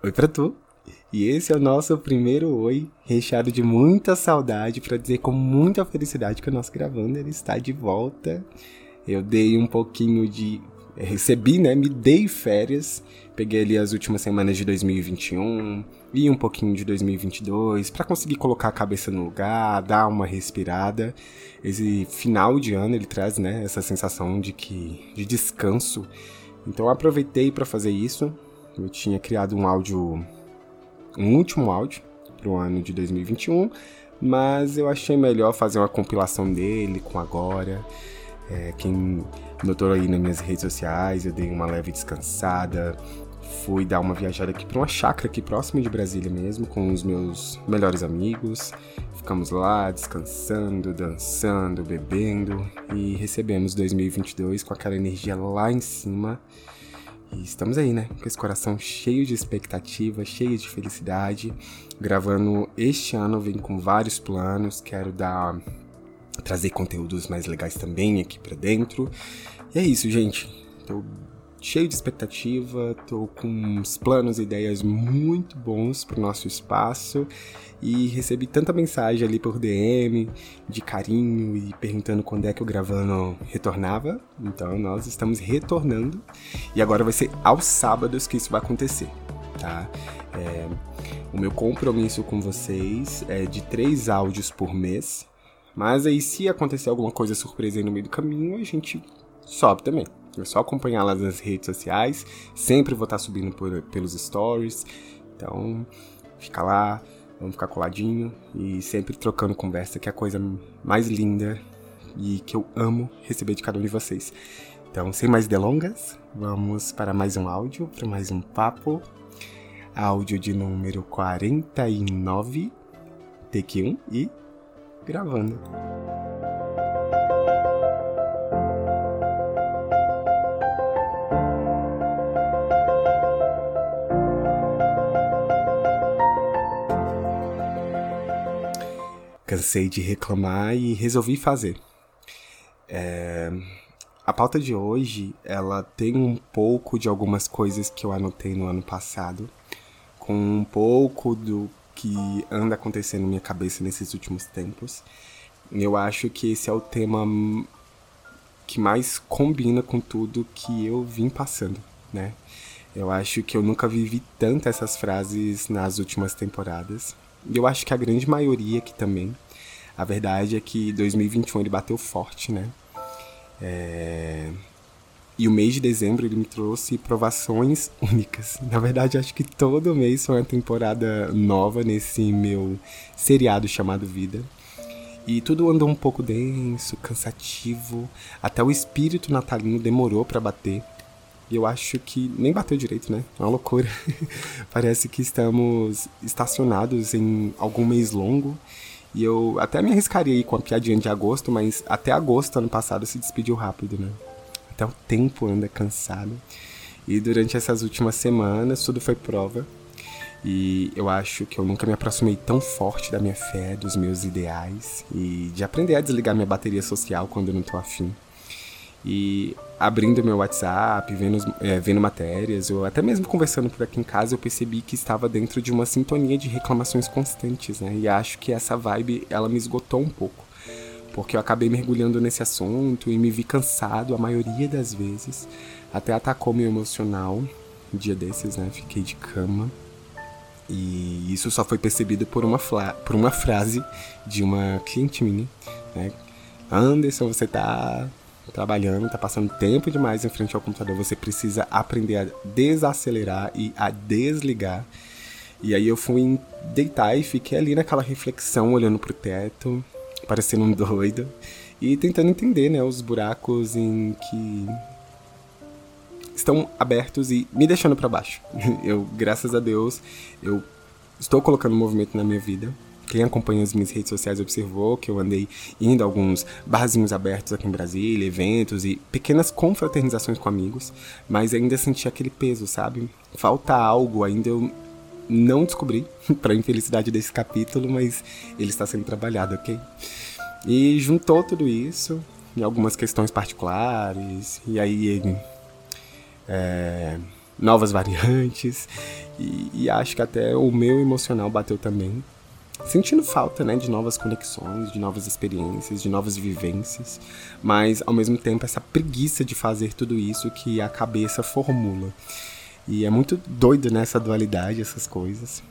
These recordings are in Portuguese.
Oi pra tu. E esse é o nosso primeiro oi, recheado de muita saudade, para dizer com muita felicidade que o nosso gravando ele está de volta. Eu dei um pouquinho de recebi, né, me dei férias, peguei ali as últimas semanas de 2021 e um pouquinho de 2022 para conseguir colocar a cabeça no lugar, dar uma respirada. Esse final de ano ele traz, né, essa sensação de que de descanso. Então aproveitei para fazer isso. Eu tinha criado um áudio um último áudio para o ano de 2021, mas eu achei melhor fazer uma compilação dele com agora. É, quem notou aí nas minhas redes sociais, eu dei uma leve descansada, fui dar uma viajada aqui para uma chácara aqui próximo de Brasília mesmo, com os meus melhores amigos. Ficamos lá descansando, dançando, bebendo e recebemos 2022 com aquela energia lá em cima. E estamos aí, né? Com esse coração cheio de expectativa, cheio de felicidade. Gravando este ano, vem com vários planos. Quero dar trazer conteúdos mais legais também aqui para dentro. E é isso, gente. Tô cheio de expectativa, tô com uns planos e ideias muito bons pro nosso espaço e recebi tanta mensagem ali por DM de carinho e perguntando quando é que o gravando retornava. Então nós estamos retornando e agora vai ser aos sábados que isso vai acontecer, tá? É, o meu compromisso com vocês é de três áudios por mês. Mas aí, se acontecer alguma coisa surpresa aí no meio do caminho, a gente sobe também. É só acompanhar lá nas redes sociais. Sempre vou estar subindo por, pelos stories. Então, fica lá, vamos ficar coladinho e sempre trocando conversa, que é a coisa mais linda e que eu amo receber de cada um de vocês. Então, sem mais delongas, vamos para mais um áudio, para mais um papo. Áudio de número 49, take 1 e gravando. Cansei de reclamar e resolvi fazer. É... A pauta de hoje, ela tem um pouco de algumas coisas que eu anotei no ano passado, com um pouco do que anda acontecendo na minha cabeça nesses últimos tempos. Eu acho que esse é o tema que mais combina com tudo que eu vim passando, né? Eu acho que eu nunca vivi tanto essas frases nas últimas temporadas. E eu acho que a grande maioria aqui também. A verdade é que 2021 ele bateu forte, né? É... E o mês de dezembro ele me trouxe provações únicas. Na verdade, acho que todo mês foi uma temporada nova nesse meu seriado chamado Vida. E tudo andou um pouco denso, cansativo. Até o espírito natalino demorou para bater. E eu acho que nem bateu direito, né? É uma loucura. Parece que estamos estacionados em algum mês longo. E eu até me arriscaria aí com a piadinha de agosto, mas até agosto ano passado se despediu rápido, né? até o tempo anda cansado. E durante essas últimas semanas tudo foi prova. E eu acho que eu nunca me aproximei tão forte da minha fé, dos meus ideais e de aprender a desligar minha bateria social quando eu não tô afim. E abrindo meu WhatsApp, vendo, é, vendo matérias, ou até mesmo conversando por aqui em casa, eu percebi que estava dentro de uma sintonia de reclamações constantes, né? E acho que essa vibe, ela me esgotou um pouco porque eu acabei mergulhando nesse assunto e me vi cansado a maioria das vezes. Até atacou meu emocional. Um dia desses, né? Fiquei de cama. E isso só foi percebido por uma, por uma frase de uma cliente minha, né? Anderson, você tá trabalhando, tá passando tempo demais em frente ao computador, você precisa aprender a desacelerar e a desligar. E aí eu fui deitar e fiquei ali naquela reflexão, olhando pro teto, parecendo um doido e tentando entender, né, os buracos em que estão abertos e me deixando para baixo. Eu, graças a Deus, eu estou colocando movimento na minha vida. Quem acompanha as minhas redes sociais observou que eu andei indo a alguns barzinhos abertos aqui em Brasília, eventos e pequenas confraternizações com amigos, mas ainda senti aquele peso, sabe? Falta algo, ainda eu não descobri, para infelicidade desse capítulo, mas ele está sendo trabalhado, ok? E juntou tudo isso em algumas questões particulares, e aí é, novas variantes. E, e acho que até o meu emocional bateu também sentindo falta, né, de novas conexões, de novas experiências, de novas vivências, mas ao mesmo tempo essa preguiça de fazer tudo isso que a cabeça formula. E é muito doido nessa né, dualidade, essas coisas.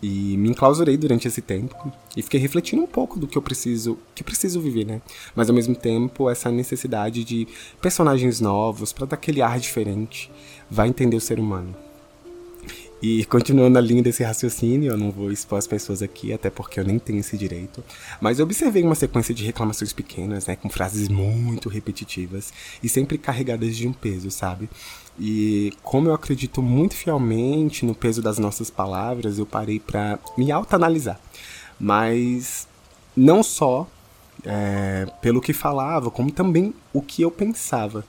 E me enclausurei durante esse tempo e fiquei refletindo um pouco do que eu preciso, que eu preciso viver, né? Mas ao mesmo tempo essa necessidade de personagens novos para dar aquele ar diferente, vai entender o ser humano. E continuando a linha desse raciocínio, eu não vou expor as pessoas aqui, até porque eu nem tenho esse direito. Mas eu observei uma sequência de reclamações pequenas, né, com frases muito repetitivas e sempre carregadas de um peso, sabe? E como eu acredito muito fielmente no peso das nossas palavras, eu parei para me autoanalisar. Mas não só é, pelo que falava, como também o que eu pensava.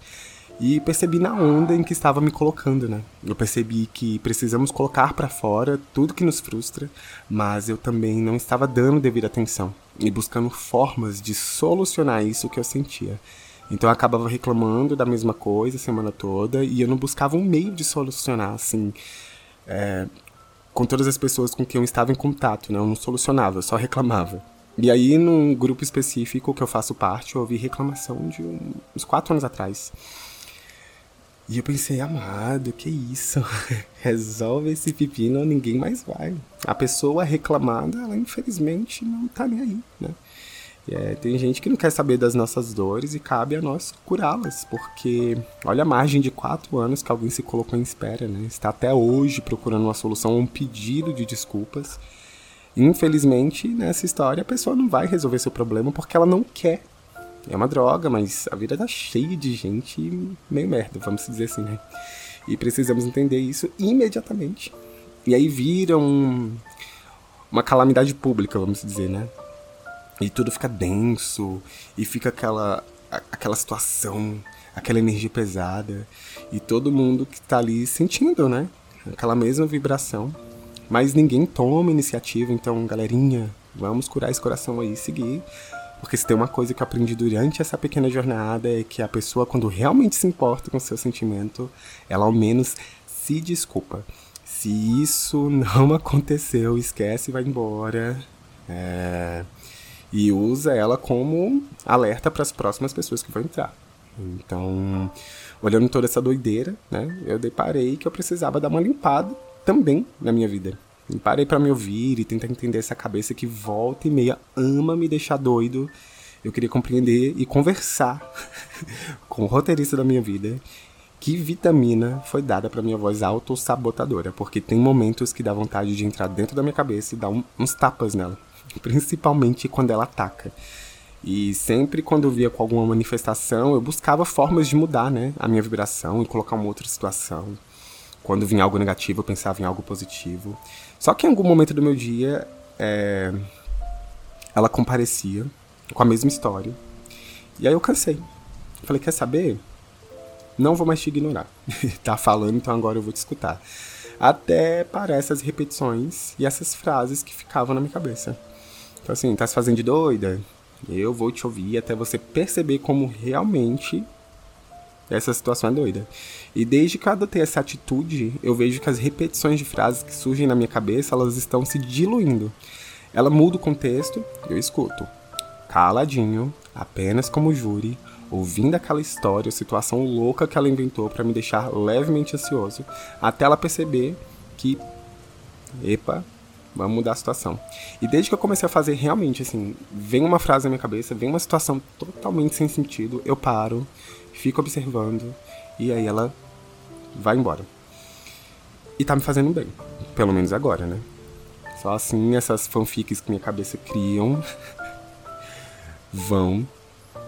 E percebi na onda em que estava me colocando, né? Eu percebi que precisamos colocar para fora tudo que nos frustra, mas eu também não estava dando devida atenção e buscando formas de solucionar isso que eu sentia. Então eu acabava reclamando da mesma coisa a semana toda e eu não buscava um meio de solucionar, assim, é, com todas as pessoas com quem eu estava em contato, né? Eu não solucionava, eu só reclamava. E aí, num grupo específico que eu faço parte, eu ouvi reclamação de uns quatro anos atrás. E eu pensei, amado, que isso? Resolve esse pepino, ninguém mais vai. A pessoa reclamada, ela infelizmente não tá nem aí, né? É, tem gente que não quer saber das nossas dores e cabe a nós curá-las, porque olha a margem de quatro anos que alguém se colocou em espera, né? Está até hoje procurando uma solução, um pedido de desculpas. Infelizmente, nessa história, a pessoa não vai resolver seu problema porque ela não quer é uma droga, mas a vida tá cheia de gente meio merda, vamos dizer assim, né? E precisamos entender isso imediatamente. E aí vira um, uma calamidade pública, vamos dizer, né? E tudo fica denso, e fica aquela, aquela situação, aquela energia pesada, e todo mundo que tá ali sentindo, né? Aquela mesma vibração. Mas ninguém toma iniciativa, então, galerinha, vamos curar esse coração aí e seguir porque se tem uma coisa que eu aprendi durante essa pequena jornada é que a pessoa, quando realmente se importa com o seu sentimento, ela ao menos se desculpa. Se isso não aconteceu, esquece e vai embora. É... E usa ela como alerta para as próximas pessoas que vão entrar. Então, olhando toda essa doideira, né, eu deparei que eu precisava dar uma limpada também na minha vida. E parei para me ouvir e tentar entender essa cabeça que volta e meia ama me deixar doido. Eu queria compreender e conversar com o roteirista da minha vida que vitamina foi dada para minha voz autossabotadora, porque tem momentos que dá vontade de entrar dentro da minha cabeça e dar um, uns tapas nela, principalmente quando ela ataca. E sempre quando eu via com alguma manifestação, eu buscava formas de mudar, né, a minha vibração e colocar uma outra situação. Quando vinha algo negativo, eu pensava em algo positivo. Só que em algum momento do meu dia, é, ela comparecia com a mesma história. E aí eu cansei. Falei, quer saber? Não vou mais te ignorar. tá falando, então agora eu vou te escutar. Até para essas repetições e essas frases que ficavam na minha cabeça. Então assim, tá se fazendo de doida? Eu vou te ouvir até você perceber como realmente essa situação é doida. E desde que eu adotei essa atitude, eu vejo que as repetições de frases que surgem na minha cabeça, elas estão se diluindo. Ela muda o contexto, eu escuto. Caladinho, apenas como júri, ouvindo aquela história, situação louca que ela inventou para me deixar levemente ansioso, até ela perceber que epa, vamos mudar a situação. E desde que eu comecei a fazer realmente assim, vem uma frase na minha cabeça, vem uma situação totalmente sem sentido, eu paro, fico observando e aí ela vai embora. E tá me fazendo bem, pelo menos agora, né? Só assim essas fanfics que minha cabeça criam vão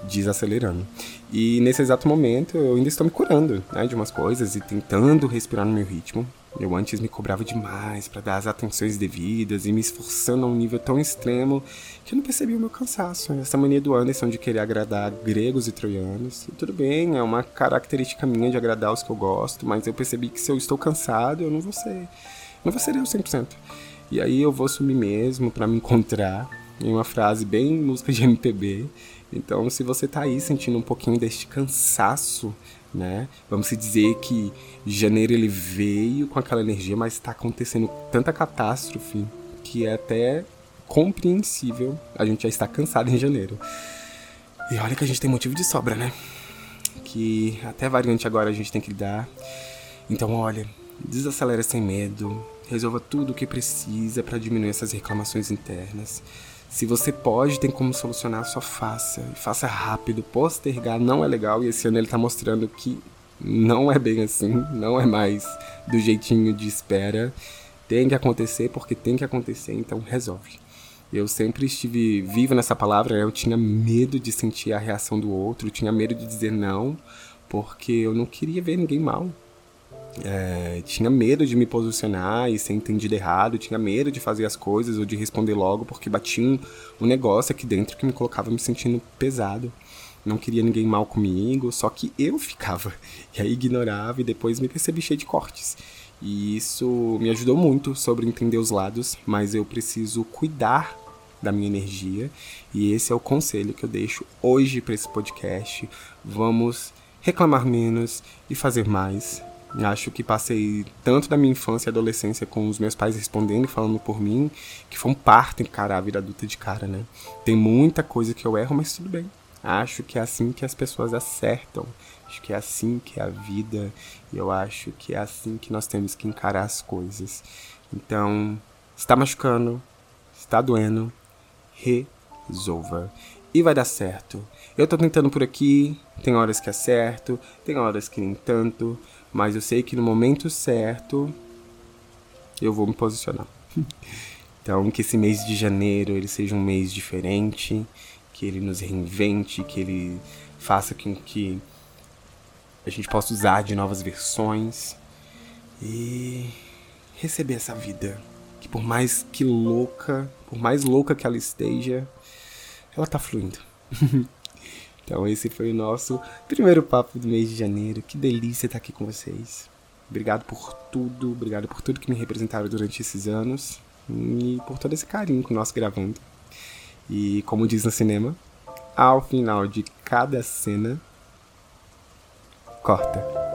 desacelerando. E nesse exato momento eu ainda estou me curando né, de umas coisas e tentando respirar no meu ritmo. Eu antes me cobrava demais para dar as atenções devidas e me esforçando a um nível tão extremo que eu não percebi o meu cansaço. Essa mania do Anderson de querer agradar gregos e troianos. E tudo bem, é uma característica minha de agradar os que eu gosto, mas eu percebi que se eu estou cansado, eu não vou ser. Não vou ser eu 100%. E aí eu vou sumir mesmo para me encontrar em uma frase bem música de MPB. Então, se você tá aí sentindo um pouquinho deste cansaço né? Vamos dizer que janeiro ele veio com aquela energia, mas está acontecendo tanta catástrofe que é até compreensível a gente já está cansado em janeiro. E olha que a gente tem motivo de sobra, né? Que até variante agora a gente tem que lidar. Então, olha, desacelera sem medo, resolva tudo o que precisa para diminuir essas reclamações internas. Se você pode, tem como solucionar, só faça. E faça rápido. Postergar não é legal e esse ano ele tá mostrando que não é bem assim, não é mais do jeitinho de espera. Tem que acontecer porque tem que acontecer, então resolve. Eu sempre estive vivo nessa palavra, né? eu tinha medo de sentir a reação do outro, tinha medo de dizer não, porque eu não queria ver ninguém mal. É, tinha medo de me posicionar e ser entendido errado, tinha medo de fazer as coisas ou de responder logo, porque batia um, um negócio aqui dentro que me colocava me sentindo pesado. Não queria ninguém mal comigo, só que eu ficava. E aí ignorava e depois me percebi cheio de cortes. E isso me ajudou muito sobre entender os lados, mas eu preciso cuidar da minha energia. E esse é o conselho que eu deixo hoje para esse podcast. Vamos reclamar menos e fazer mais. Acho que passei tanto da minha infância e adolescência com os meus pais respondendo e falando por mim, que foi um parto encarar a vida adulta de cara, né? Tem muita coisa que eu erro, mas tudo bem. Acho que é assim que as pessoas acertam. Acho que é assim que é a vida. E eu acho que é assim que nós temos que encarar as coisas. Então, está machucando, está doendo, resolva. E vai dar certo. Eu tô tentando por aqui, tem horas que acerto, tem horas que nem tanto, mas eu sei que no momento certo eu vou me posicionar. Então, que esse mês de janeiro ele seja um mês diferente, que ele nos reinvente, que ele faça com que a gente possa usar de novas versões e receber essa vida. Que por mais que louca, por mais louca que ela esteja, ela tá fluindo. Então esse foi o nosso primeiro papo do mês de janeiro. Que delícia estar aqui com vocês. Obrigado por tudo, obrigado por tudo que me representaram durante esses anos e por todo esse carinho com nós gravando. E como diz no cinema, ao final de cada cena, corta.